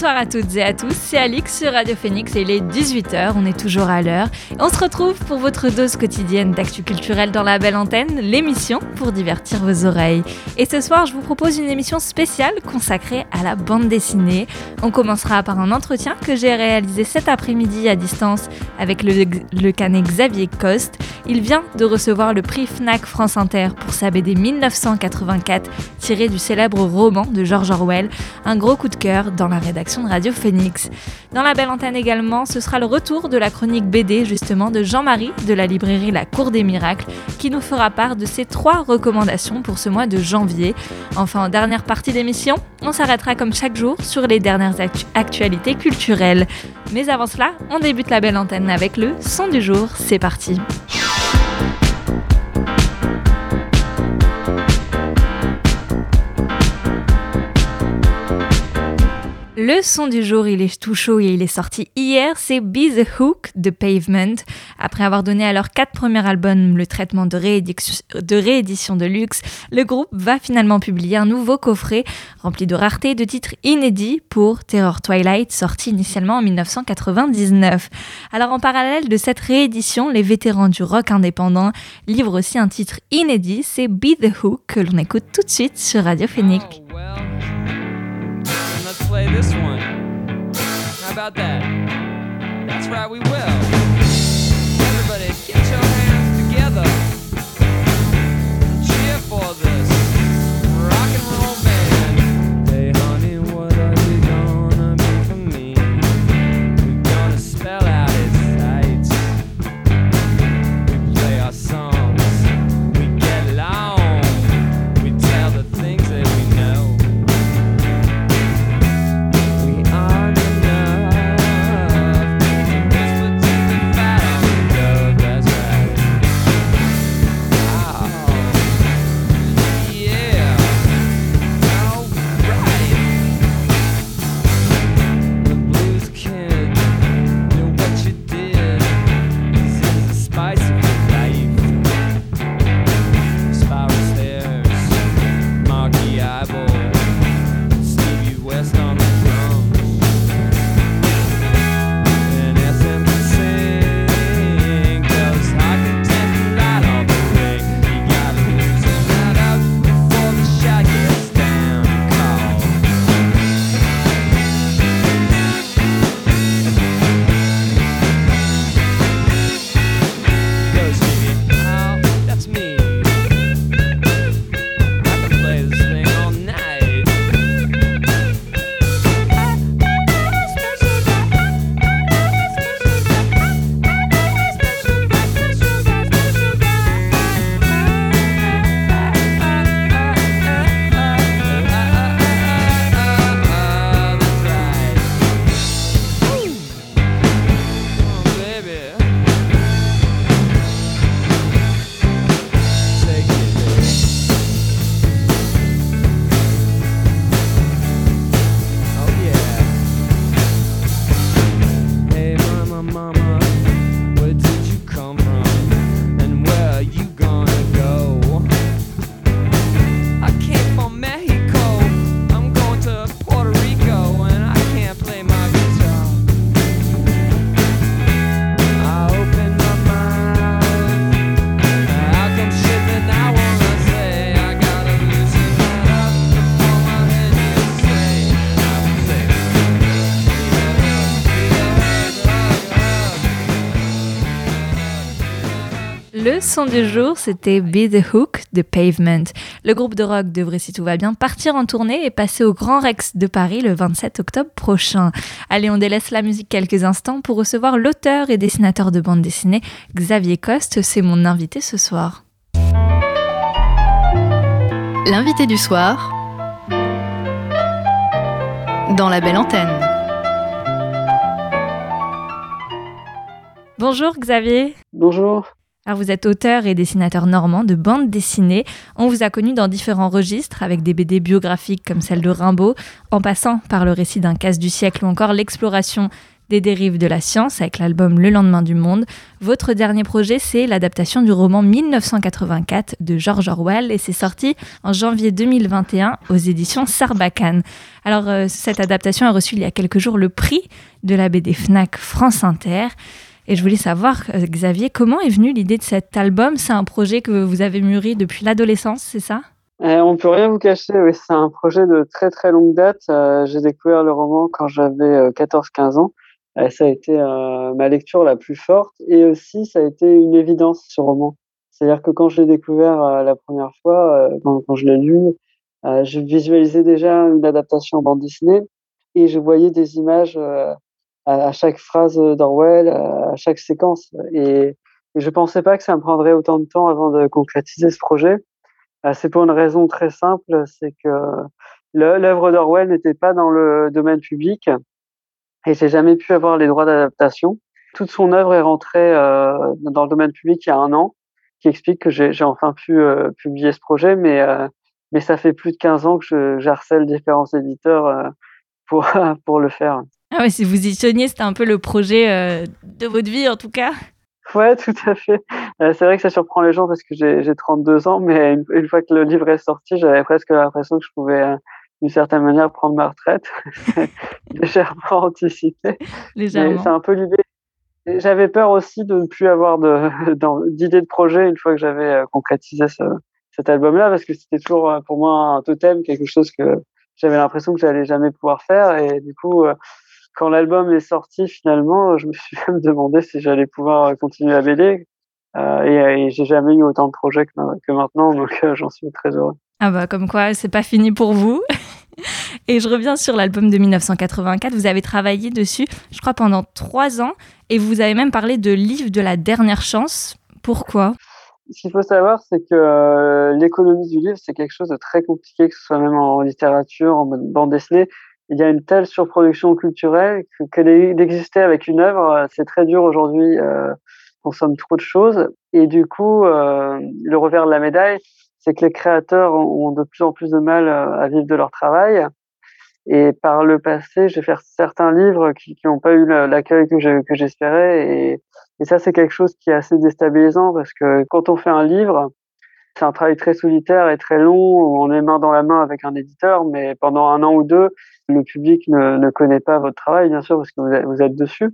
Bonsoir à toutes et à tous, c'est Alix sur Radio Phoenix et il est 18h, on est toujours à l'heure. On se retrouve pour votre dose quotidienne d'actu culturel dans la belle antenne, l'émission pour divertir vos oreilles. Et ce soir, je vous propose une émission spéciale consacrée à la bande dessinée. On commencera par un entretien que j'ai réalisé cet après-midi à distance avec le, le canet Xavier Coste. Il vient de recevoir le prix FNAC France Inter pour sa BD 1984 tirée du célèbre roman de George Orwell. Un gros coup de cœur dans la rédaction de Radio Phoenix. Dans la belle antenne également, ce sera le retour de la chronique BD justement de Jean-Marie de la librairie La Cour des Miracles qui nous fera part de ses trois recommandations pour ce mois de janvier. Enfin, en dernière partie d'émission, on s'arrêtera comme chaque jour sur les dernières actualités culturelles. Mais avant cela, on débute la belle antenne avec le son du jour. C'est parti. Le son du jour, il est tout chaud et il est sorti hier, c'est Be the Hook de Pavement. Après avoir donné à leur quatre premiers albums le traitement de réédition, de luxe, le groupe va finalement publier un nouveau coffret rempli de raretés de titres inédits pour Terror Twilight, sorti initialement en 1999. Alors en parallèle de cette réédition, les vétérans du rock indépendant livrent aussi un titre inédit, c'est Be the Hook que l'on écoute tout de suite sur Radio Phoenix. Play this one. How about that? That's right, we will. Son du jour, c'était Be the Hook de Pavement. Le groupe de rock devrait, si tout va bien, partir en tournée et passer au Grand Rex de Paris le 27 octobre prochain. Allez, on délaisse la musique quelques instants pour recevoir l'auteur et dessinateur de bande dessinée Xavier Coste. C'est mon invité ce soir. L'invité du soir dans la belle antenne. Bonjour Xavier. Bonjour. Alors vous êtes auteur et dessinateur normand de bande dessinée. On vous a connu dans différents registres avec des BD biographiques comme celle de Rimbaud, en passant par le récit d'un casse du siècle ou encore l'exploration des dérives de la science avec l'album Le lendemain du monde. Votre dernier projet, c'est l'adaptation du roman 1984 de George Orwell et c'est sorti en janvier 2021 aux éditions Sarbacane. Alors euh, cette adaptation a reçu il y a quelques jours le prix de la BD FNAC France Inter. Et je voulais savoir, euh, Xavier, comment est venue l'idée de cet album? C'est un projet que vous avez mûri depuis l'adolescence, c'est ça? Euh, On peut rien vous cacher, c'est un projet de très très longue date. Euh, j'ai découvert le roman quand j'avais 14-15 ans. ça a été ma lecture la plus forte et aussi ça a été une évidence ce roman. C'est-à-dire que quand je l'ai découvert la première fois, quand, quand, je l'ai lu, je visualisais déjà une adaptation en bande dessinée et je voyais des images à, chaque phrase d'Orwell, à chaque séquence. Et, je je pensais pas que ça me prendrait autant de temps avant de concrétiser ce projet. Euh, c'est pour une raison très simple, c'est que l'œuvre d'Orwell n'était pas dans le domaine public et j'ai jamais pu avoir les droits d'adaptation. Toute son œuvre est rentrée euh, dans le domaine public il y a un an, qui explique que j'ai enfin pu euh, publier ce projet, mais ça fait plus de 15 ans que j'harcèle différents éditeurs pour le faire. Ah ouais, si vous y teniez, c'était un peu le projet euh, de votre vie en tout cas. Ouais, tout à fait. Euh, c'est vrai que ça surprend les gens parce que j'ai 32 ans, mais une, fois que le livre est sorti, j'avais presque l'impression que je pouvais, euh, d'une certaine manière, prendre ma retraite, légèrement anticipée. Légèrement. C'est un peu l'idée. J'avais peur aussi de ne plus avoir d'idées de, de, projet une fois que j'avais concrétisé ce, cet album-là, parce que c'était toujours pour moi un totem, quelque chose que j'avais l'impression que j'allais jamais pouvoir faire, et du coup quand l'album est sorti, finalement, je me suis même demandé si j'allais pouvoir continuer à BD. Euh, et, j'ai jamais eu autant de projets que, maintenant, donc euh, j'en suis très heureux. Ah bah comme quoi, c'est pas fini pour vous. et je reviens sur l'album de 1984. Vous avez travaillé dessus, je crois, pendant trois ans, et vous avez même parlé de livre de la dernière chance. Pourquoi? Ce qu'il faut savoir, c'est que euh, l'économie du livre, c'est quelque chose de très compliqué, que ce soit même en littérature, en bande dessinée il y a une telle surproduction culturelle que, d'exister avec une œuvre, euh, c'est très dur aujourd'hui. Euh, consomme trop de choses et du coup, euh, le revers de la médaille, c'est que les créateurs ont de plus en plus de mal euh, à vivre de leur travail. Et par le passé, j'ai fait certains livres qui n'ont pas eu l'accueil que j'espérais. Et ça, c'est quelque chose qui est assez déstabilisant parce que quand on fait un livre, c'est un travail très solitaire et très long on est main dans la main avec un éditeur, mais pendant un an ou deux, le public ne, ne connaît pas votre travail, bien sûr, parce que vous êtes, vous êtes dessus.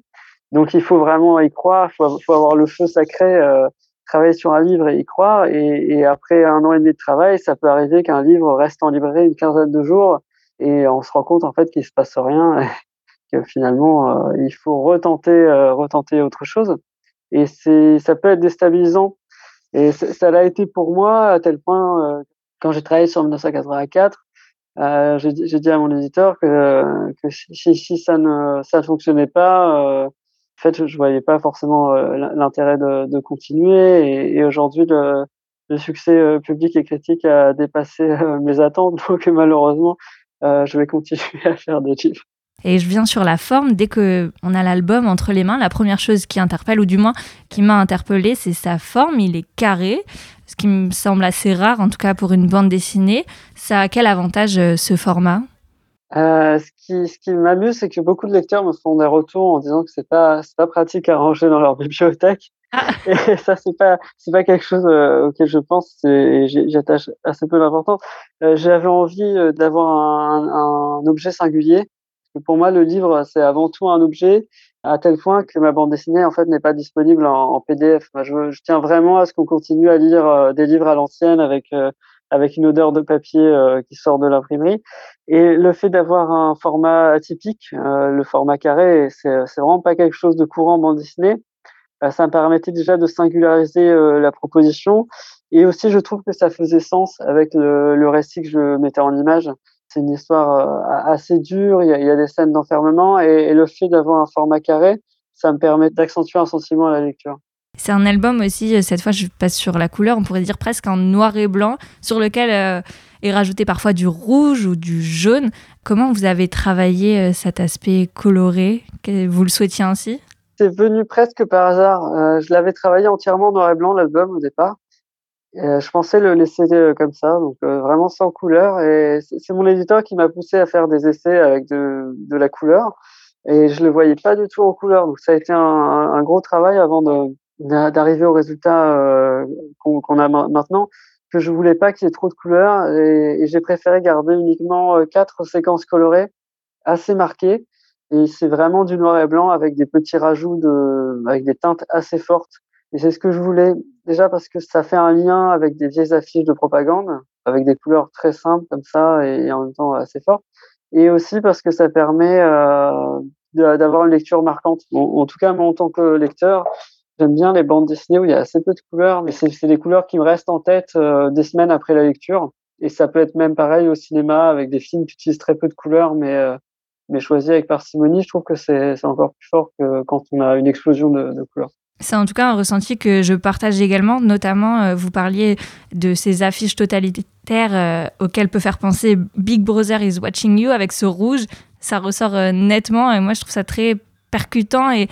Donc il faut vraiment y croire, il faut, faut, avoir le feu sacré, euh, travailler sur un livre et y croire. Et, et, après un an et demi de travail, ça peut arriver qu'un livre reste en librairie une quinzaine de jours et on se rend compte en fait qu'il se passe rien, et que finalement euh, il faut retenter, euh, retenter autre chose. Et c'est, ça peut être déstabilisant et ça l'a été pour moi à tel point, euh, quand j'ai travaillé sur 1984, euh, j'ai dit à mon éditeur que, que si, si, ça ne ça fonctionnait pas, euh, en fait, je voyais pas forcément euh, l'intérêt de, de, continuer. Et, et aujourd'hui, le, le, succès public et critique a dépassé mes attentes. Donc malheureusement, je vais continuer à faire des livres. Et je viens sur la forme. Dès que on a l'album entre les mains, la première chose qui interpelle, ou du moins qui m'a interpellée, c'est sa forme. Il est carré, ce qui me semble assez rare, en tout cas pour une bande dessinée. Ça a quel avantage euh, ce format? Euh, ce qui, ce qui m'amuse, c'est que beaucoup de lecteurs me font des retours en disant que c'est pas, c'est pas pratique à ranger dans leur bibliothèque. Ah. Et ça, c'est pas, c'est pas quelque chose euh, auquel je pense et j'attache assez peu d'importance. Euh, J'avais envie d'avoir un, un, objet singulier pour moi, le livre, c'est avant tout un objet à tel point que ma bande dessinée, en fait, n'est pas disponible en, PDF. je, tiens vraiment à ce qu'on continue à lire euh, des livres à l'ancienne avec euh, avec une odeur de papier euh, qui sort de l'imprimerie. Et le fait d'avoir un format atypique, le format carré, c'est vraiment pas quelque chose de courant en bande dessinée. ça me permettait déjà de singulariser la proposition. Et aussi, je trouve que ça faisait sens avec le récit que je mettais en image c'est une histoire euh, assez dure, il y a, des scènes d'enfermement et, le fait d'avoir un format carré, ça me permet d'accentuer un sentiment à la lecture. C'est un album aussi, euh, cette fois je passe sur la couleur, on pourrait dire presque en noir et blanc, sur lequel euh, est rajouté parfois du rouge ou du jaune. Comment vous avez travaillé cet aspect coloré? Vous le souhaitiez ainsi? C'est venu presque par hasard. je l'avais travaillé entièrement noir et blanc l'album au départ. Je pensais le laisser comme ça, donc vraiment sans couleur. Et c'est mon éditeur qui m'a poussé à faire des essais avec de, de la couleur. Et je le voyais pas du tout en couleur. Donc ça a été un, un gros travail avant d'arriver au résultat euh, qu'on a maintenant. Que je voulais pas qu'il y ait trop de couleurs et, j'ai préféré garder uniquement euh, quatre séquences colorées assez marquées. Et c'est vraiment du noir et blanc avec des petits rajouts de, avec des teintes assez fortes. Et c'est ce que je voulais déjà parce que ça fait un lien avec des vieilles affiches de propagande avec des couleurs très simples comme ça et en même temps assez fortes et aussi parce que ça permet euh, d'avoir une lecture marquante. en tout cas, moi, en tant que lecteur, j'aime bien les bandes dessinées où il y a assez peu de couleurs, mais c'est des couleurs qui me restent en tête euh, des semaines après la lecture. Et ça peut être même pareil au cinéma avec des films qui utilisent très peu de couleurs, mais euh, mais choisis avec parcimonie. Je trouve que c'est encore plus fort que quand on a une explosion de, de couleurs. C'est en tout cas un ressenti que je partage également, notamment euh, vous parliez de ces affiches totalitaires euh, auxquelles peut faire penser Big Brother is watching you avec ce rouge, ça ressort euh, nettement et moi je trouve ça très percutant et,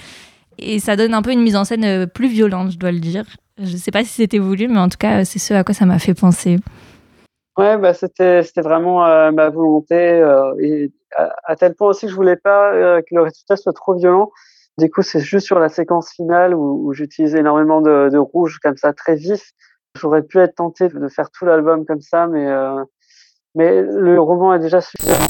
ça donne un peu une mise en scène plus violente, je dois le dire. Je ne sais pas si c'était voulu, mais en tout cas c'est ce à quoi ça m'a fait penser. Ouais, bah c'était vraiment ma volonté à, à, tel point aussi que je voulais pas que le résultat soit trop violent du coup, c'est juste sur la séquence finale où, où j'utilise énormément de, de, rouge comme ça, très vif. J'aurais pu être tenté de faire tout l'album comme ça, mais euh, mais le roman est déjà suffisamment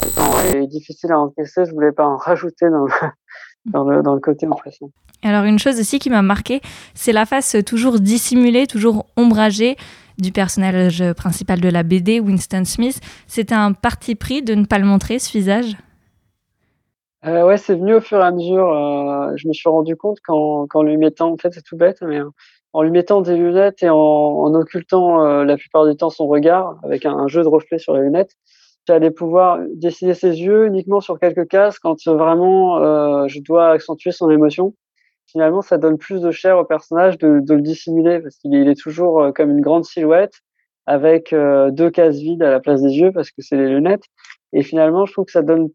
et difficile à encaisser. Je voulais pas en rajouter dans le, dans le, dans le côté impression. Alors une chose aussi qui m'a marqué, c'est la face toujours dissimulée, toujours ombragée du personnage principal de la BD, Winston Smith. C'était un parti pris de ne pas le montrer, ce visage? Euh, ouais, c'est venu au fur et à mesure. Euh, je me suis rendu compte qu'en, qu'en lui mettant, en fait, c'est tout bête, mais en lui mettant des lunettes et en, en occultant euh, la plupart du temps son regard avec un, jeu de reflets sur les lunettes, j'allais pouvoir dessiner ses yeux uniquement sur quelques cases quand vraiment euh, je dois accentuer son émotion. Finalement, ça donne plus de chair au personnage de, de le dissimuler parce qu'il est, toujours euh, comme une grande silhouette avec deux cases vides à la place des yeux parce que c'est les lunettes. Et finalement, je trouve que ça donne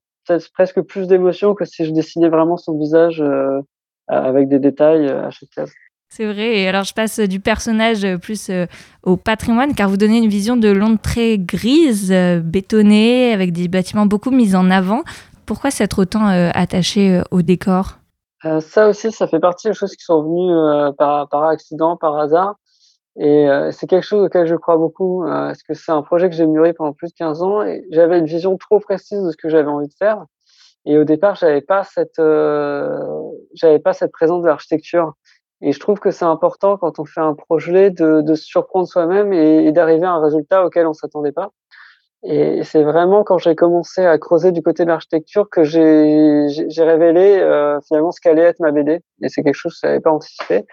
presque plus d'émotion que si je dessinais vraiment son visage euh, avec des détails euh, à chaque case. C'est vrai. Et alors, je passe du personnage plus euh, au patrimoine, car vous donnez une vision de Londres très grise, bétonnée, avec des bâtiments beaucoup mis en avant. Pourquoi s'être autant attaché au décor? Ça aussi, ça fait partie des choses qui sont venues par, par accident, par hasard. Et euh, c'est quelque chose auquel je crois beaucoup, euh, parce que c'est un projet que j'ai mûri pendant plus de 15 ans et j'avais une vision trop précise de ce que j'avais envie de faire. Et au départ, j'avais pas cette, euh, j'avais pas cette présence de l'architecture. Et je trouve que c'est important quand on fait un projet de, de se surprendre soi-même et, et d'arriver à un résultat auquel on s'attendait pas. Et c'est vraiment quand j'ai commencé à creuser du côté de l'architecture que j'ai révélé euh, finalement ce qu'allait être ma BD. Et c'est quelque chose que je n'avais pas anticipé.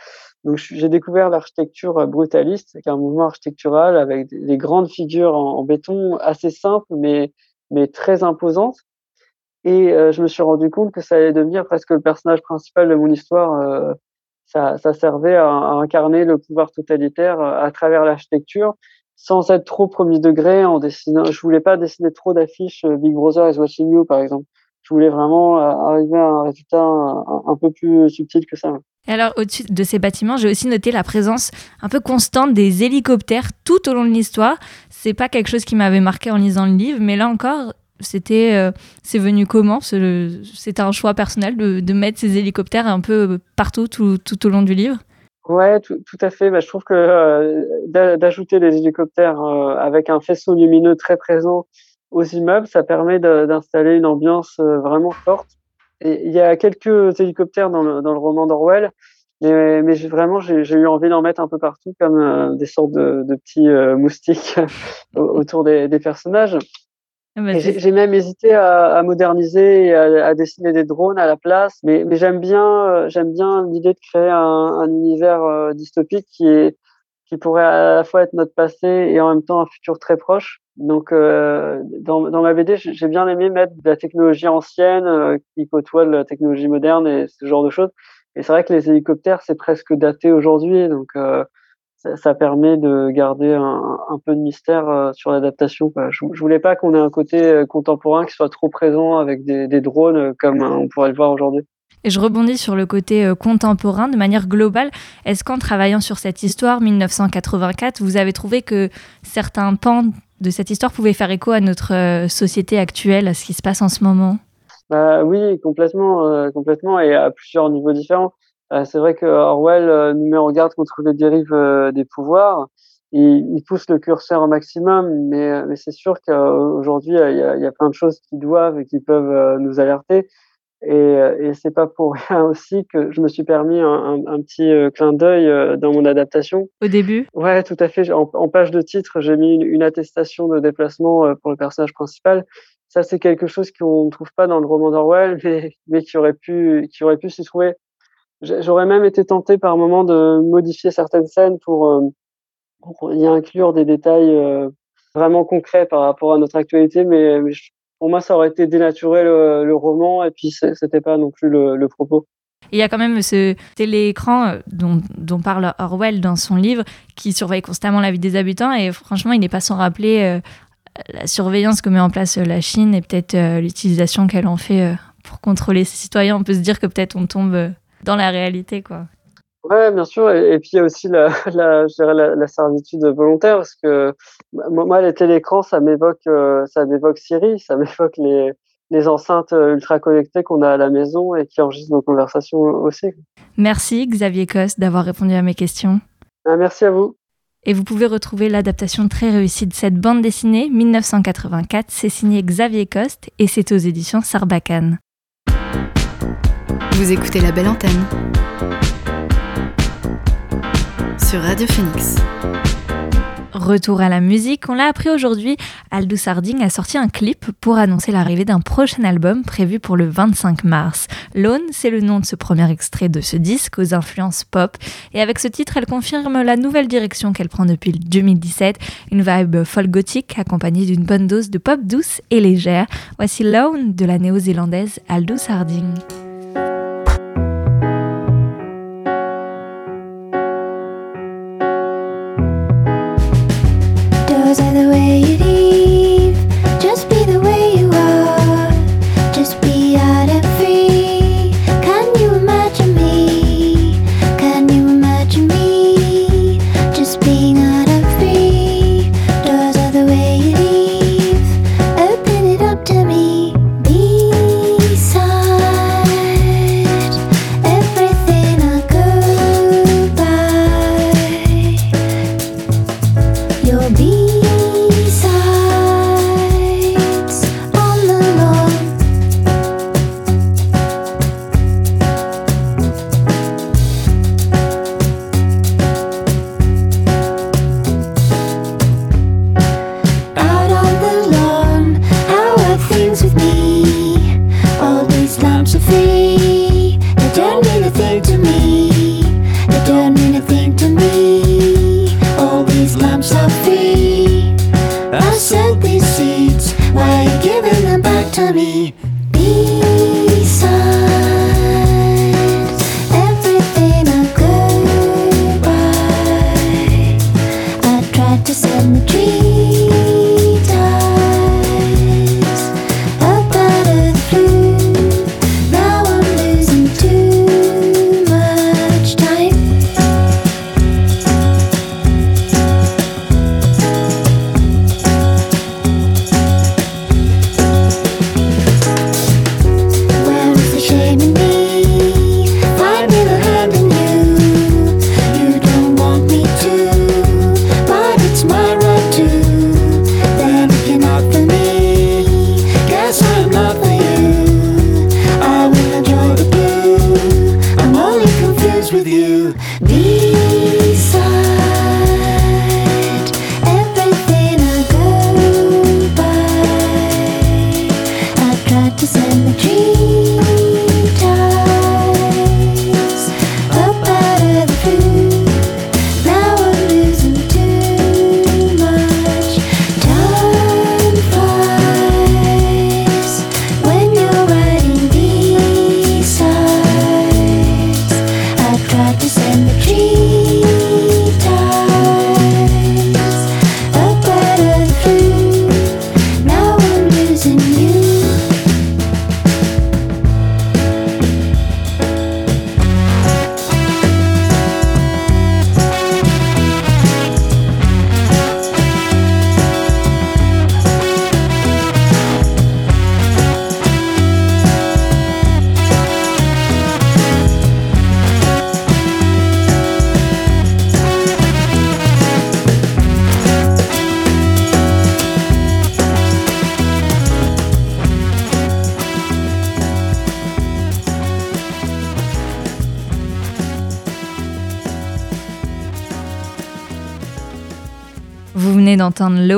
Donc j'ai découvert l'architecture euh, brutaliste, qui est un mouvement architectural avec des, grandes figures en, béton assez simples mais mais très imposantes. Et euh, je me suis rendu compte que ça allait devenir presque le personnage principal de mon histoire. Euh, ça, ça, servait à, à, incarner le pouvoir totalitaire à travers l'architecture, sans être trop premier degré en dessinant. Je voulais pas dessiner trop d'affiches Big Brother is watching you, par exemple. Je voulais vraiment arriver à un résultat un peu plus subtil que ça. Et alors, au-dessus de ces bâtiments, j'ai aussi noté la présence un peu constante des hélicoptères tout au long de l'histoire. C'est pas quelque chose qui m'avait marqué en lisant le livre, mais là encore, c'était, euh, c'est venu comment C'était un choix personnel de, de, mettre ces hélicoptères un peu partout, tout, tout au long du livre? Ouais, tout, tout à fait. Bah, je trouve que euh, d'ajouter des hélicoptères euh, avec un faisceau lumineux très présent aux immeubles, ça permet d'installer une ambiance vraiment forte il y a quelques hélicoptères dans le, dans le roman d'Orwell, mais, mais vraiment, j'ai eu envie d'en mettre un peu partout, comme euh, des sortes de, de petits euh, moustiques autour des, des personnages. Ah bah, j'ai même hésité à, à moderniser et à, à, dessiner des drones à la place, mais, mais j'aime bien, euh, j'aime bien l'idée de créer un, un univers dystopique qui est qui pourrait à la fois être notre passé et en même temps un futur très proche. Donc, euh, dans, dans ma BD, j'ai bien aimé mettre de la technologie ancienne euh, qui côtoie la technologie moderne et ce genre de choses. Et c'est vrai que les hélicoptères, c'est presque daté aujourd'hui, donc euh, ça, permet de garder un, un peu de mystère euh, sur l'adaptation. Je, je voulais pas qu'on ait un côté contemporain qui soit trop présent avec des, des drones comme on pourrait le voir aujourd'hui. Et je rebondis sur le côté euh, contemporain de manière globale. Est-ce qu'en travaillant sur cette histoire, 1984, vous avez trouvé que certains pans de cette histoire pouvaient faire écho à notre euh, société actuelle, à ce qui se passe en ce moment? Bah, Oui, complètement, euh, complètement, et à plusieurs niveaux différents. C'est vrai que Orwell nous met en garde contre les dérives des pouvoirs. Il, il, pousse le curseur au maximum, mais, mais c'est sûr qu'aujourd'hui, il y, a, il y a plein de choses qui doivent et qui peuvent nous alerter. Et, euh, et c'est pas pour rien aussi que je me suis permis un, un, petit euh, clin d'œil euh, dans mon adaptation. Au début? Ouais, tout à fait. En, en page de titre, j'ai mis une, une, attestation de déplacement pour le personnage principal. Ça, c'est quelque chose qu'on ne trouve pas dans le roman d'Orwell, mais, mais qui aurait pu, qui aurait pu s'y trouver. J'aurais même été tenté par moment de modifier certaines scènes pour, pour y inclure des détails vraiment concrets par rapport à notre actualité, mais, pour moi, ça aurait été dénaturer le, roman et puis c'était pas non plus le, propos. Il y a quand même ce téléécran euh, dont, parle Orwell dans son livre qui surveille constamment la vie des habitants et franchement, il n'est pas sans rappeler euh, la surveillance que met en place euh, la Chine et peut-être euh, l'utilisation qu'elle en fait euh, pour contrôler ses citoyens. On peut se dire que peut-être on tombe dans la réalité, quoi. Ouais, bien sûr. Et, et, puis il y a aussi la, la, je dirais la, la servitude volontaire, parce que moi, les télécrans, ça m'évoque, euh, ça m'évoque Siri, ça m'évoque les, les enceintes ultra connectées qu'on a à la maison et qui enregistrent nos conversations aussi. Merci Xavier Coste d'avoir répondu à mes questions. Ah, merci à vous. Et vous pouvez retrouver l'adaptation très réussie de cette bande dessinée 1984. C'est signé Xavier Coste et c'est aux éditions Sarbacane. Vous écoutez la belle antenne sur Radio Phoenix. Retour à la musique, on l'a appris aujourd'hui, Aldous Harding a sorti un clip pour annoncer l'arrivée d'un prochain album prévu pour le 25 mars. Lone, c'est le nom de ce premier extrait de ce disque aux influences pop, et avec ce titre, elle confirme la nouvelle direction qu'elle prend depuis 2017, une vibe folk gothique accompagnée d'une bonne dose de pop douce et légère. Voici Lone de la néo-zélandaise Aldous Harding.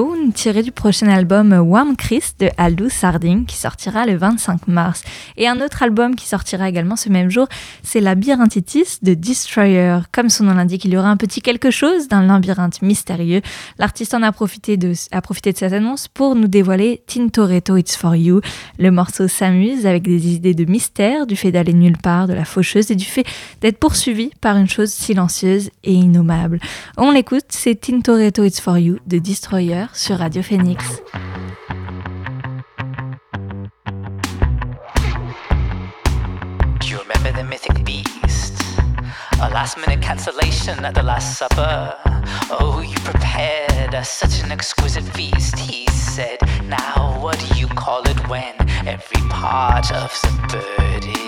Lone, tiré du prochain album Warm Chris de Aldous Sarding, qui sortira le 25 mars. Et un autre album qui sortira également ce même jour, c'est Labyrinthitis de Destroyer. Comme son nom l'indique, il y aura un petit quelque chose d'un labyrinthe mystérieux. L'artiste en a profité de, a profité de cette annonce pour nous dévoiler Tintoretto It's For You. Le morceau s'amuse avec des idées de mystère, du fait d'aller nulle part, de la faucheuse et du fait d'être poursuivi par une chose silencieuse et innommable. On l'écoute, c'est Tintoretto It's For You de Destroyer sur Radio Phoenix. Do you remember the mythic beast? A last minute cancellation at the Last Supper. Oh, you prepared us such an exquisite feast. He said, Now, what do you call it when every part of the bird is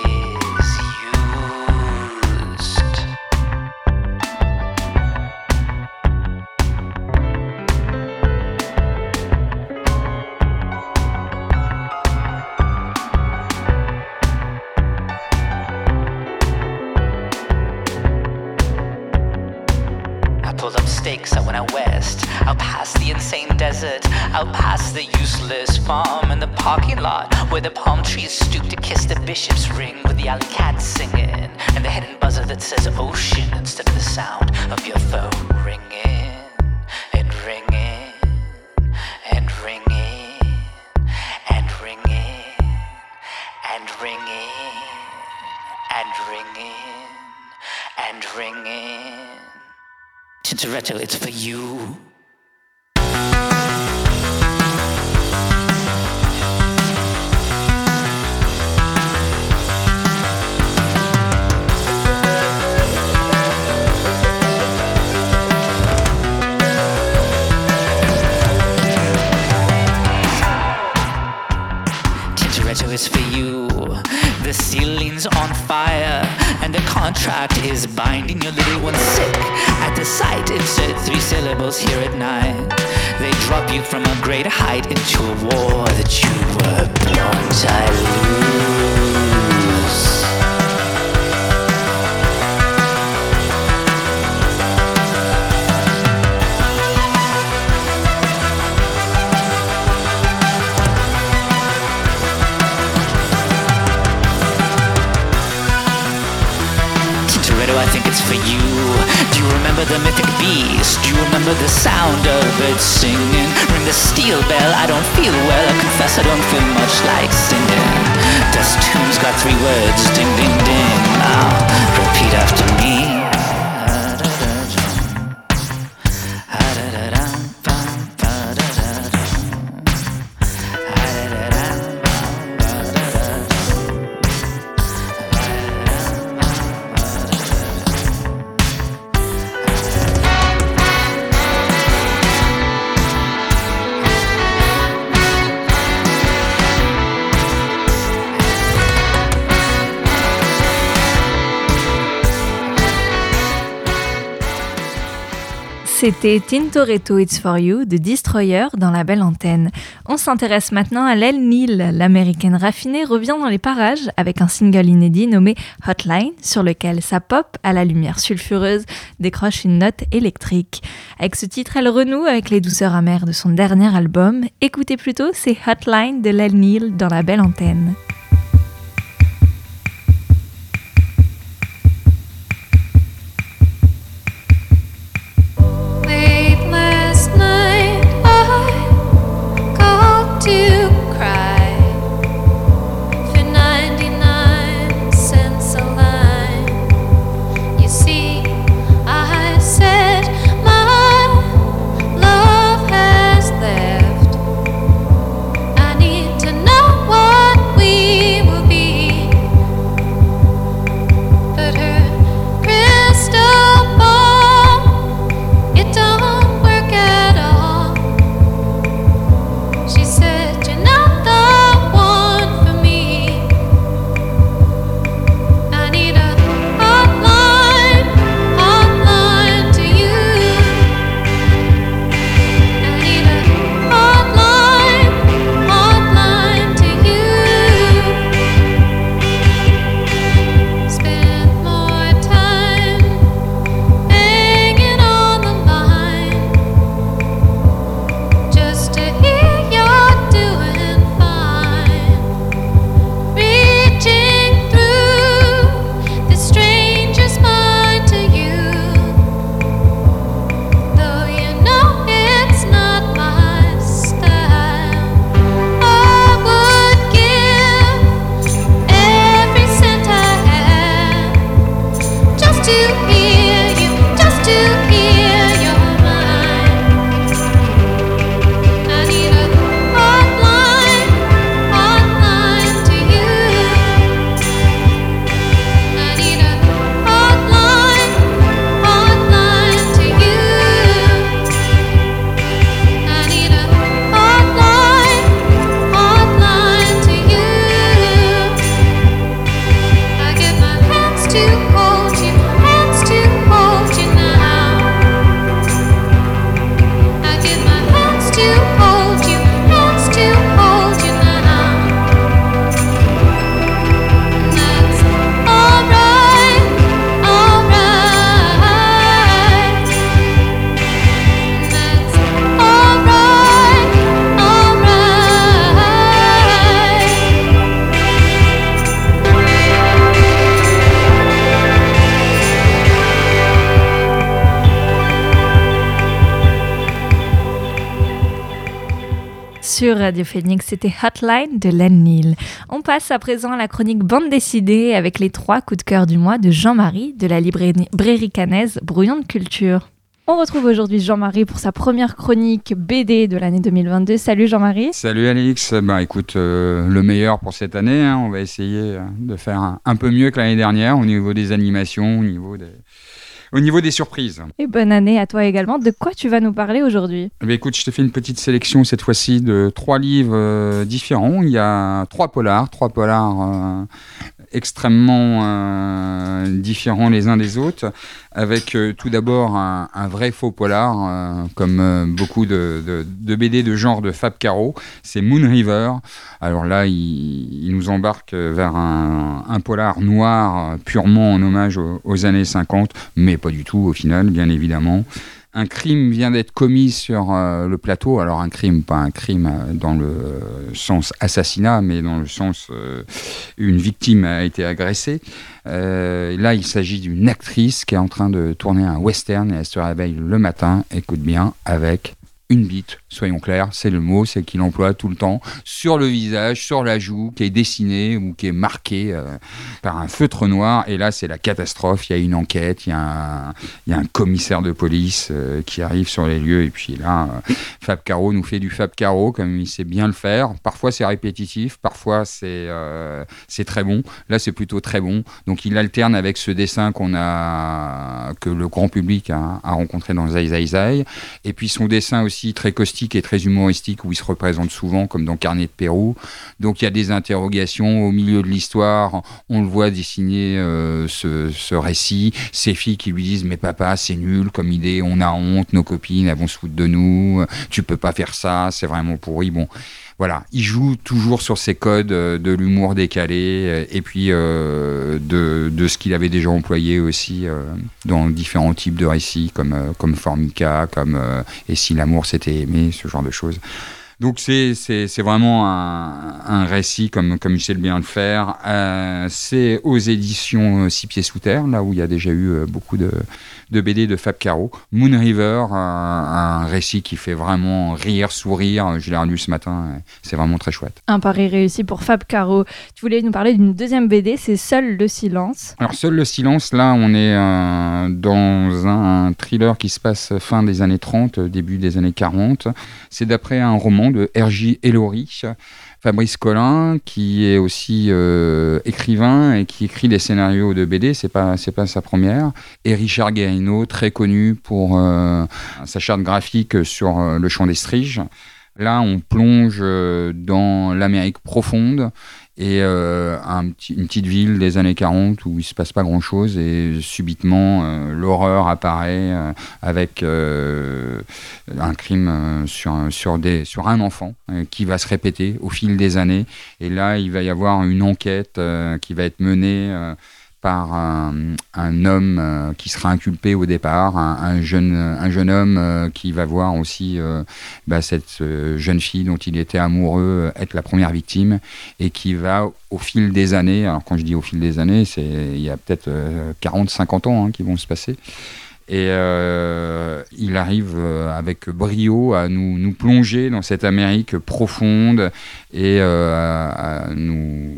stakes, I went out west. Out past the insane desert, out past the useless farm and the parking lot where the palm trees stoop to kiss the bishop's ring with the alley cat singing and the hidden buzzer that says ocean instead of the sound of your phone ringing and ringing and ringing and ringing and ringing and ringing and ringing. Tintoretto, it's for you. Is for you. The ceiling's on fire, and the contract is binding your little one sick. Sight, insert three syllables here at night. They drop you from a great height into a war that you were born to lose. Remember the mythic beast? Do you remember the sound of it singing? Ring the steel bell, I don't feel well. I confess I don't feel much like singing. This tune's got three words, ding ding ding. Now repeat after me. C'était Tintoretto It's For You de Destroyer dans la belle antenne. On s'intéresse maintenant à l'aile Neil. L'américaine raffinée revient dans les parages avec un single inédit nommé Hotline sur lequel sa pop à la lumière sulfureuse décroche une note électrique. Avec ce titre, elle renoue avec les douceurs amères de son dernier album. Écoutez plutôt, c'est Hotline de l'aile Neil dans la belle antenne. Phoenix, c'était Hotline de Len Neal. On passe à présent à la chronique bande dessinée avec les trois coups de cœur du mois de Jean-Marie de la librairie canaise Brouillon de Culture. On retrouve aujourd'hui Jean-Marie pour sa première chronique BD de l'année 2022. Salut Jean-Marie. Salut Alix. Bah écoute, euh, le meilleur pour cette année. Hein. On va essayer euh, de faire un, un peu mieux que l'année dernière au niveau des animations, au niveau des, au niveau des surprises. Et bonne année à toi également. De quoi tu vas nous parler aujourd'hui? Eh Écoute, je te fais une petite sélection cette fois-ci de trois livres euh, différents. Il y a trois polars, trois polars euh, extrêmement euh, différents les uns des autres, avec euh, tout d'abord un, vrai faux polar, euh, comme beaucoup de, BD de genre de Fab Caro, c'est Moon River. Alors là, il, nous embarque vers un, polar noir purement en hommage aux, années 50, mais pas du tout au final, bien évidemment un crime vient d'être commis sur euh, le plateau. Alors un crime, pas un crime euh, dans le sens assassinat, mais dans le sens euh, une victime a été agressée. là, il s'agit d'une actrice qui est en train de tourner un western et elle se réveille le matin, écoute bien, avec une bite, soyons clairs, c'est le mot, c'est qu'il emploie tout le temps sur le visage, sur la joue, qui est dessinée ou qui est marquée euh, par un feutre noir. Et là, c'est la catastrophe. Il y a une enquête, il y a un, il y a un commissaire de police euh, qui arrive sur les lieux. Et puis là, euh, Fab Caro nous fait du Fab Caro, comme il sait bien le faire. Parfois, c'est répétitif, parfois, c'est c'est très bon. Là, c'est plutôt très bon. Donc, il alterne avec ce dessin qu'on a, que le grand public a, a rencontré dans Zai Zai Zai. Et puis, son dessin aussi très caustique et très humoristique où il se représente souvent comme dans Carnet de Pérou. Donc il y a des interrogations au milieu de l'histoire. On le voit dessiner euh, ce, récit. Ces filles qui lui disent mais papa c'est nul comme idée, on a honte, nos copines elles vont se foutre de nous, tu peux pas faire ça, c'est vraiment pourri. Bon voilà, il joue toujours sur ses codes euh, de l'humour décalé euh, et puis euh, de, ce qu'il avait déjà employé aussi dans différents types de récits comme, comme Formica, comme Et si l'amour s'était aimé, ce genre de choses. Donc c'est vraiment un, un, récit comme, comme il sait bien le faire. c'est aux éditions Six Pieds Sous Terre, là où il y a déjà eu beaucoup de, de BD de Fab Caro. Moon River, un, récit qui fait vraiment rire, sourire. Je l'ai relu ce matin, c'est vraiment très chouette. Un pari réussi pour Fab Caro. Tu voulais nous parler d'une deuxième BD, c'est Seul le silence. Alors Seul le silence, là on est euh, dans un thriller qui se passe fin des années 30, début des années 40. C'est d'après un roman de R.J. Ellory. Fabrice Collin, qui est aussi euh, écrivain et qui écrit des scénarios de BD, c'est pas pas sa première. Et Richard Guérino, très connu pour euh, sa charte graphique sur euh, le champ des striges. Là, on plonge dans l'Amérique profonde et euh, une petite ville des années 40 où il se passe pas grand chose et subitement euh, l'horreur apparaît euh, avec un crime sur un enfant qui va se répéter au fil des années. Et là il va y avoir une enquête qui va être menée par un, homme euh, qui sera inculpé au départ, un, jeune, un jeune homme euh, qui va voir aussi euh, bah, cette jeune fille dont il était amoureux être la première victime et qui va au fil des années, alors quand je dis au fil des années, c'est il y a peut-être 40-50 ans hein, qui vont se passer, Et euh, il arrive euh, avec brio à nous, nous, plonger dans cette Amérique profonde et euh, à, nous,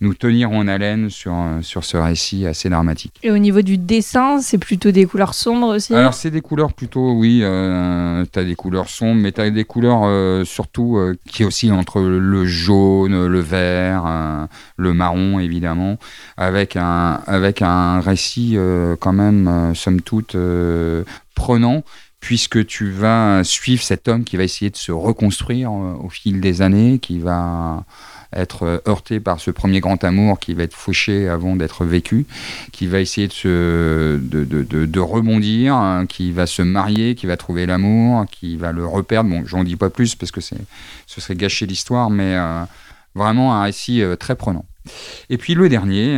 nous tenir en haleine sur, sur ce récit assez dramatique. Et au niveau du dessin, c'est plutôt des couleurs sombres aussi? Alors c'est des couleurs plutôt, oui, euh, tu as des couleurs sombres, mais tu as des couleurs surtout qui aussi entre le jaune, le vert, le marron évidemment, avec un, avec un récit quand même, somme toute, prenant puisque tu vas suivre cet homme qui va essayer de se reconstruire euh, au fil des années, qui va être heurté par ce premier grand amour qui va être fauché avant d'être vécu, qui va essayer de, rebondir, hein, qui va se marier, qui va trouver l'amour, qui va le reperdre. Bon, j'en dis pas plus parce que ce serait gâcher l'histoire, mais euh, vraiment un récit très prenant. Et puis le dernier.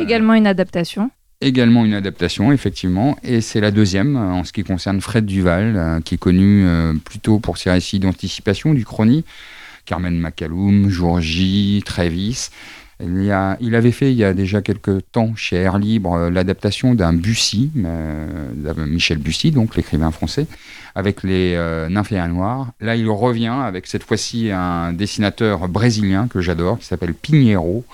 Également une adaptation également une adaptation, effectivement, et c'est la deuxième euh, en ce qui concerne Fred Duval, euh, qui est connu euh, plutôt pour ses récits d'anticipation du chrony, Carmen McCallum, J, Travis. Il, avait fait il y a déjà quelques temps chez Air Libre l'adaptation d'un Bussy, Michel Bussy, donc l'écrivain français, avec les Nymphéas Noirs. Là, il revient avec cette fois-ci un dessinateur brésilien que j'adore, qui s'appelle Pinheiro,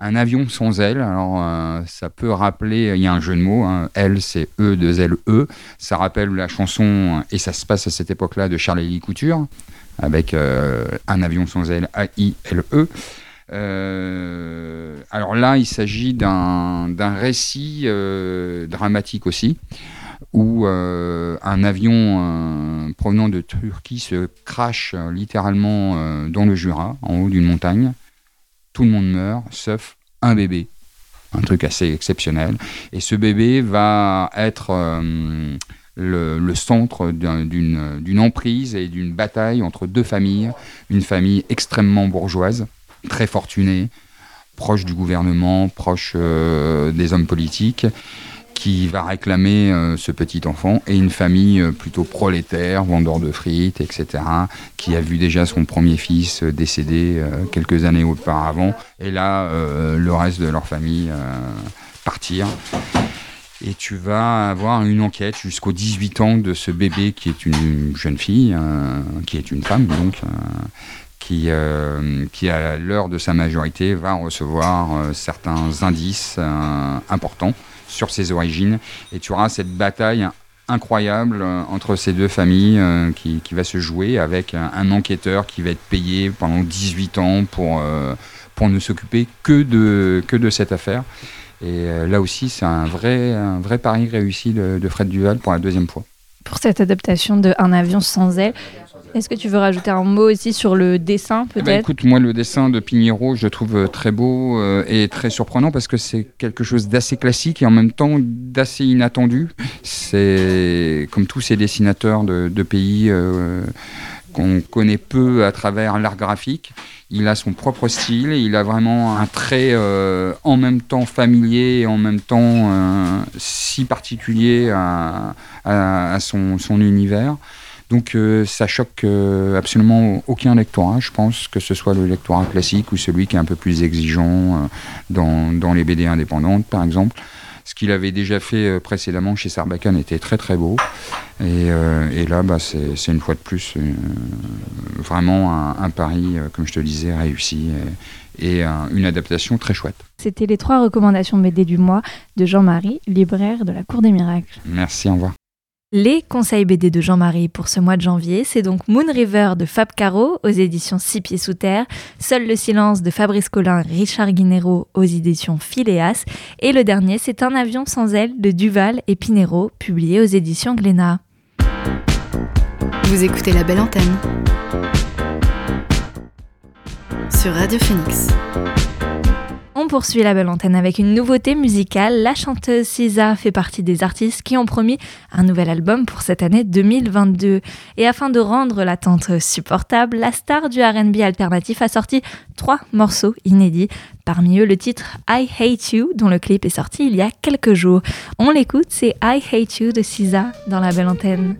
un avion sans aile, alors euh, ça peut rappeler, il y a un jeu de mots, hein, L c'est E, 2 L, E, ça rappelle la chanson, et ça se passe à cette époque-là, de Charlie Couture, avec euh, un avion sans aile, A-I-L-E. Euh, alors là, il s'agit d'un récit dramatique aussi, où un avion provenant de Turquie se crache littéralement dans le Jura, en haut d'une montagne tout le monde meurt, sauf un bébé. Un truc assez exceptionnel. Et ce bébé va être euh, le, centre d'une emprise et d'une bataille entre deux familles. Une famille extrêmement bourgeoise, très fortunée, proche du gouvernement, proche euh, des hommes politiques, qui va réclamer euh, ce petit enfant et une famille euh, plutôt prolétaire, vendeur de frites, etc., qui a vu déjà son premier fils euh, décédé quelques années auparavant, et là, le reste de leur famille partir. Et tu vas avoir une enquête jusqu'aux 18 ans de ce bébé qui est une jeune fille, qui est une femme donc, qui, qui à l'heure de sa majorité va recevoir certains indices importants sur ses origines. Et tu auras cette bataille incroyable euh, entre ces deux familles euh, qui, va se jouer avec un, enquêteur qui va être payé pendant 18 ans pour, euh, pour ne s'occuper que de, que de cette affaire. Et là aussi, c'est un vrai, un vrai pari réussi de, de Fred Duval pour la deuxième fois. Pour cette adaptation de Un avion sans aile, est-ce que tu veux rajouter un mot aussi sur le dessin eh ben, peut-être Écoute, moi le dessin de Pinheiro, je le trouve euh, très beau euh, et très surprenant parce que c'est quelque chose d'assez classique et en même temps d'assez inattendu. C'est comme tous ces dessinateurs de, pays euh, qu'on connaît peu à travers l'art graphique. Il a son propre style, il a vraiment un trait en même temps familier et en même temps si particulier à, son, son univers. Donc euh, ça choque euh, absolument aucun lectorat, je pense, que ce soit le lectorat classique ou celui qui est un peu plus exigeant euh, dans, dans, les BD indépendantes, par exemple. Ce qu'il avait déjà fait précédemment chez Sarbacane était très très beau. Et, et là, bah, c'est une fois de plus vraiment un, pari, comme je te disais, réussi. Et, et une adaptation très chouette. C'était les trois recommandations BD du mois de Jean-Marie, libraire de la Cour des Miracles. Merci, au revoir. Les conseils BD de Jean-Marie pour ce mois de janvier, c'est donc Moon River de Fab Caro aux éditions Six Pieds Sous Terre, Seul le silence de Fabrice Collin, Richard Guinero aux éditions Phileas, et le dernier, c'est Un avion sans aile de Duval et Pinero, publié aux éditions Glénat. Vous écoutez la belle antenne sur Radio Phoenix. Poursuit la belle antenne avec une nouveauté musicale. La chanteuse Cisa fait partie des artistes qui ont promis un nouvel album pour cette année 2022. Et afin de rendre l'attente supportable, la star du RB alternatif a sorti trois morceaux inédits. Parmi eux, le titre I Hate You, dont le clip est sorti il y a quelques jours. On l'écoute, c'est I Hate You de Cisa dans la belle antenne.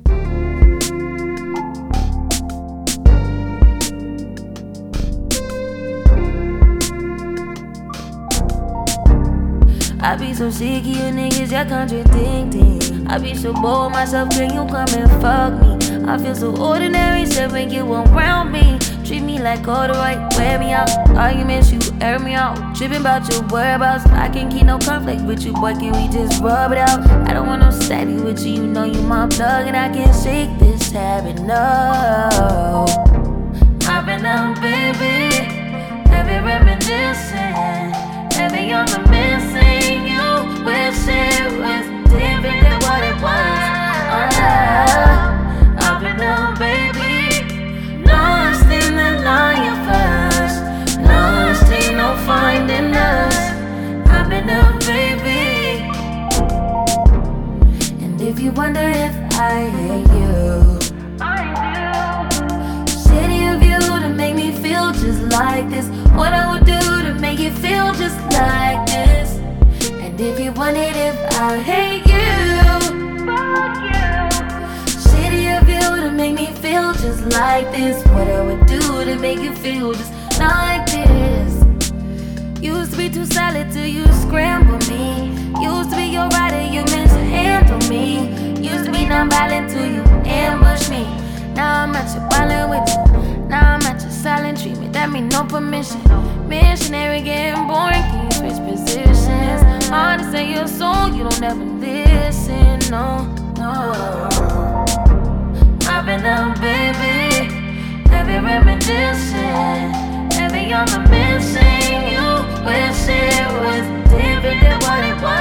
I be so sick of you niggas, y'all contradicting. I be so bold myself, can you come and fuck me? I feel so ordinary, so when you around me. Treat me like corduroy, wear me out. Arguments, you air me out. Tripping about your whereabouts. I can't keep no conflict with you, boy. Can we just rub it out? I don't want no steady with you. You know you my plug, and I can't shake this habit. No, I've been out, baby. Heavy reminiscing. Heavy on the missing. You wish it was different than what it was. I've been out, baby. Lost in the lion. Lost ain't no finding us. I've been out, baby. And if you wonder if I hate you, I do. Shitty of you to make me feel just like this. What I would do to make you feel just like this. If you wondered if I hate you, fuck you. Shitty of you to make me feel just like this. What I would do to make you feel just like this. Used to be too solid till you scramble me. Used to be your rider, you meant to handle me. Used to be non-violent till you ambush me. Now I'm at your ballin' with you. Now I'm at your silent treatment. That mean no permission. Missionary getting boring. Can you switch positions? Hard to say your soul, you don't ever listen. No, no. I've been out, baby. Heavy reminiscing. On the missing. You wish it was different than what it was.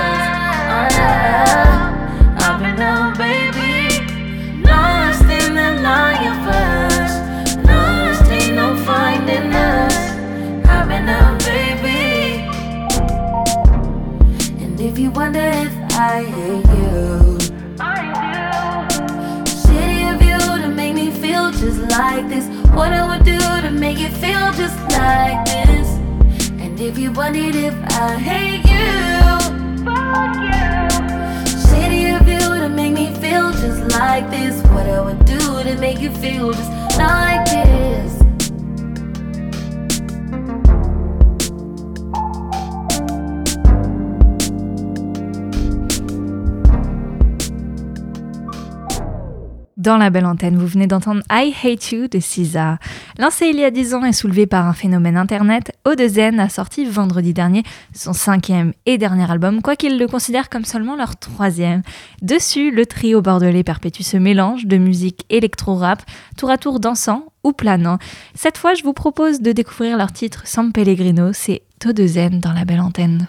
You wondered if I hate you, fuck you. Shitty of you to make me feel just like this. What I would do to make you feel just like this. Dans la belle antenne, vous venez d'entendre I Hate You de César. Lancé il y a 10 ans et soulevé par un phénomène internet, Odezen a sorti vendredi dernier son cinquième et dernier album, quoiqu'il le considère comme seulement leur troisième. Dessus, le trio bordelais perpétue ce mélange de musique électro-rap, tour à tour dansant ou planant. Cette fois, je vous propose de découvrir leur titre San Pellegrino, c'est Odezen dans la belle antenne.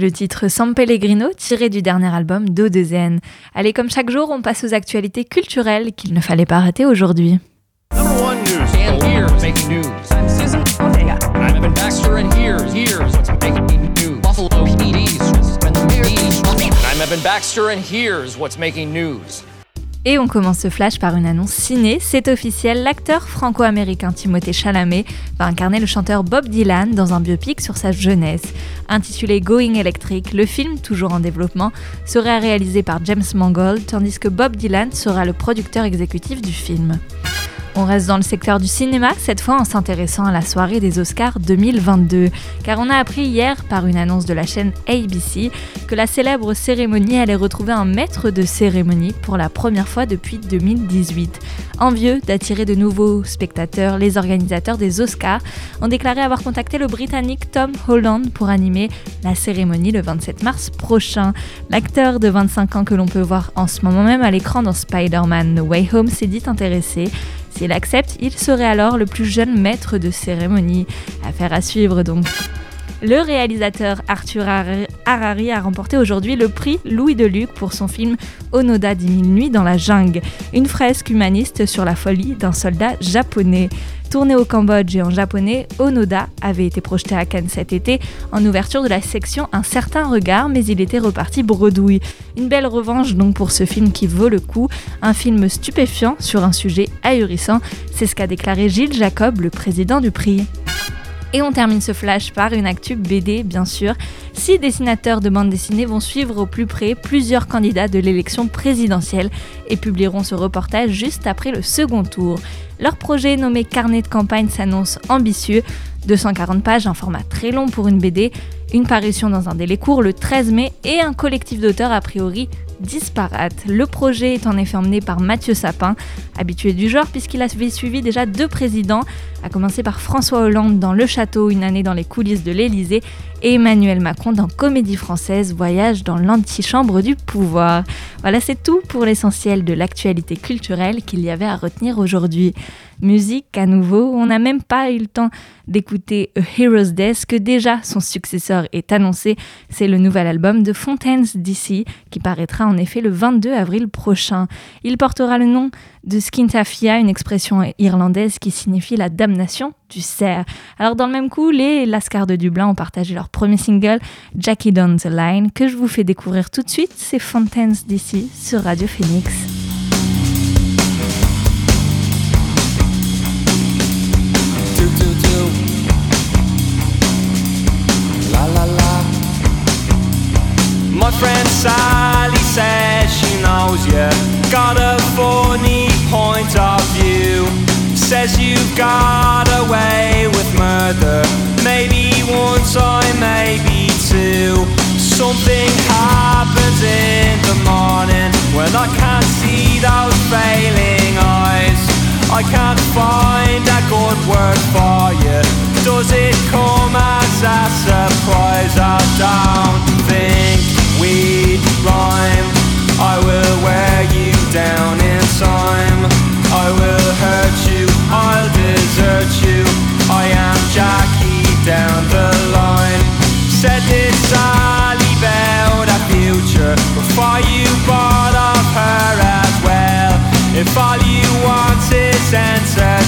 Le titre San Pellegrino tiré du dernier album d'O2N. Allez, comme chaque jour, on passe aux actualités culturelles qu'il ne fallait pas rater aujourd'hui. Et on commence ce flash par une annonce ciné. C'est officiel, l'acteur franco-américain Timothée Chalamet va incarner le chanteur Bob Dylan dans un biopic sur sa jeunesse. Intitulé Going Electric, le film, toujours en développement, sera réalisé par James Mangold, tandis que Bob Dylan sera le producteur exécutif du film. On reste dans le secteur du cinéma, cette fois en s'intéressant à la soirée des Oscars 2022, car on a appris hier par une annonce de la chaîne ABC que la célèbre cérémonie allait retrouver un maître de cérémonie pour la première fois depuis 2018. Envieux d'attirer de nouveaux spectateurs, les organisateurs des Oscars ont déclaré avoir contacté le Britannique Tom Holland pour animer la cérémonie le 27 mars prochain. L'acteur de 25 ans que l'on peut voir en ce moment même à l'écran dans Spider-Man No Way Home s'est dit intéressé. S'il accepte, il serait alors le plus jeune maître de cérémonie. Affaire à suivre donc. Le réalisateur Arthur Harari a remporté aujourd'hui le prix Louis de Luc pour son film Onoda 10 000 nuits dans la jungle, une fresque humaniste sur la folie d'un soldat japonais. Tourné au Cambodge et en japonais, Onoda avait été projeté à Cannes cet été en ouverture de la section Un certain regard, mais il était reparti bredouille. Une belle revanche donc pour ce film qui vaut le coup, un film stupéfiant sur un sujet ahurissant, c'est ce qu'a déclaré Gilles Jacob, le président du prix. Et on termine ce flash par une actu BD, bien sûr. Six dessinateurs de bande dessinée vont suivre au plus près plusieurs candidats de l'élection présidentielle et publieront ce reportage juste après le second tour. Leur projet nommé Carnet de campagne s'annonce ambitieux. 240 pages, un format très long pour une BD, une parution dans un délai court le 13 mai et un collectif d'auteurs a priori disparate. Le projet est en effet emmené par Mathieu Sapin, habitué du genre puisqu'il avait suivi déjà deux présidents, à commencer par François Hollande dans Le Château, une année dans les coulisses de l'Élysée, Emmanuel Macron dans Comédie Française, voyage dans l'antichambre du pouvoir. Voilà, c'est tout pour l'essentiel de l'actualité culturelle qu'il y avait à retenir aujourd'hui. Musique à nouveau, on n'a même pas eu le temps d'écouter A Hero's Death que déjà son successeur est annoncé. C'est le nouvel album de Fontaines DC qui paraîtra en effet le 22 avril prochain. Il portera le nom de Skintafia, une expression irlandaise qui signifie la damnation du cerf. Alors dans le même coup, les Lascars de Dublin ont partagé leur premier single Jackie Down the Line que je vous fais découvrir tout de suite. C'est Fontaines DC sur Radio Phoenix. point of view says you've got away with murder. Maybe once or maybe two. Something happens in the morning when I can't see those failing eyes. I can't find a good word for you. Does it come as a surprise? I don't think we rhyme. I will wear you down in time. I will hurt you, I'll desert you. I am Jackie down the line. Said this Sally about a future before you bought up her as well. If all you want is answers.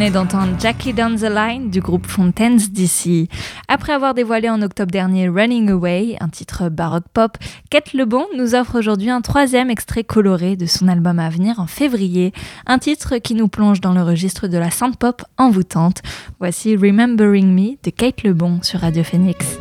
venez d'entendre Jackie Down the Line du groupe Fontaines DC. Après avoir dévoilé en octobre dernier Running Away, un titre baroque pop, Kate Lebon nous offre aujourd'hui un troisième extrait coloré de son album à venir en février, un titre qui nous plonge dans le registre de la synth pop envoûtante. Voici Remembering Me de Kate Lebon sur Radio Phoenix.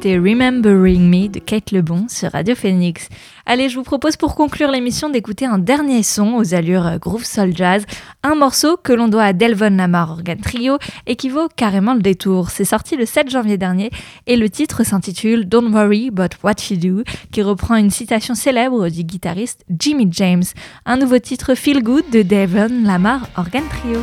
C'était Remembering Me de Kate Lebon sur Radio Phoenix. Allez, je vous propose pour conclure l'émission d'écouter un dernier son aux allures groove soul jazz, un morceau que l'on doit à Delvon Lamar Organ Trio et qui vaut carrément le détour. C'est sorti le 7 janvier dernier et le titre s'intitule Don't Worry But What You Do, qui reprend une citation célèbre du guitariste Jimmy James. Un nouveau titre Feel Good de Delvon Lamar Organ Trio.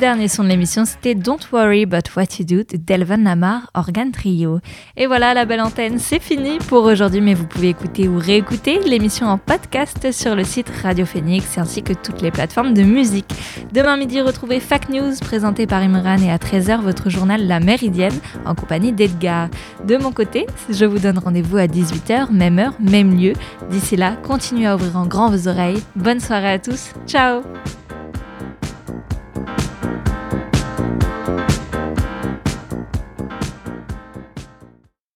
Dernier son de l'émission, c'était Don't Worry About What You Do de Delvin Lamar, Organ Trio. Et voilà, la belle antenne, c'est fini pour aujourd'hui, mais vous pouvez écouter ou réécouter l'émission en podcast sur le site Radio Phoenix ainsi que toutes les plateformes de musique. Demain midi, retrouvez Fact News présenté par Imran et à 13h, votre journal La Méridienne en compagnie d'Edgar. De mon côté, je vous donne rendez-vous à 18h, même heure, même lieu. D'ici là, continuez à ouvrir en grand vos oreilles. Bonne soirée à tous. Ciao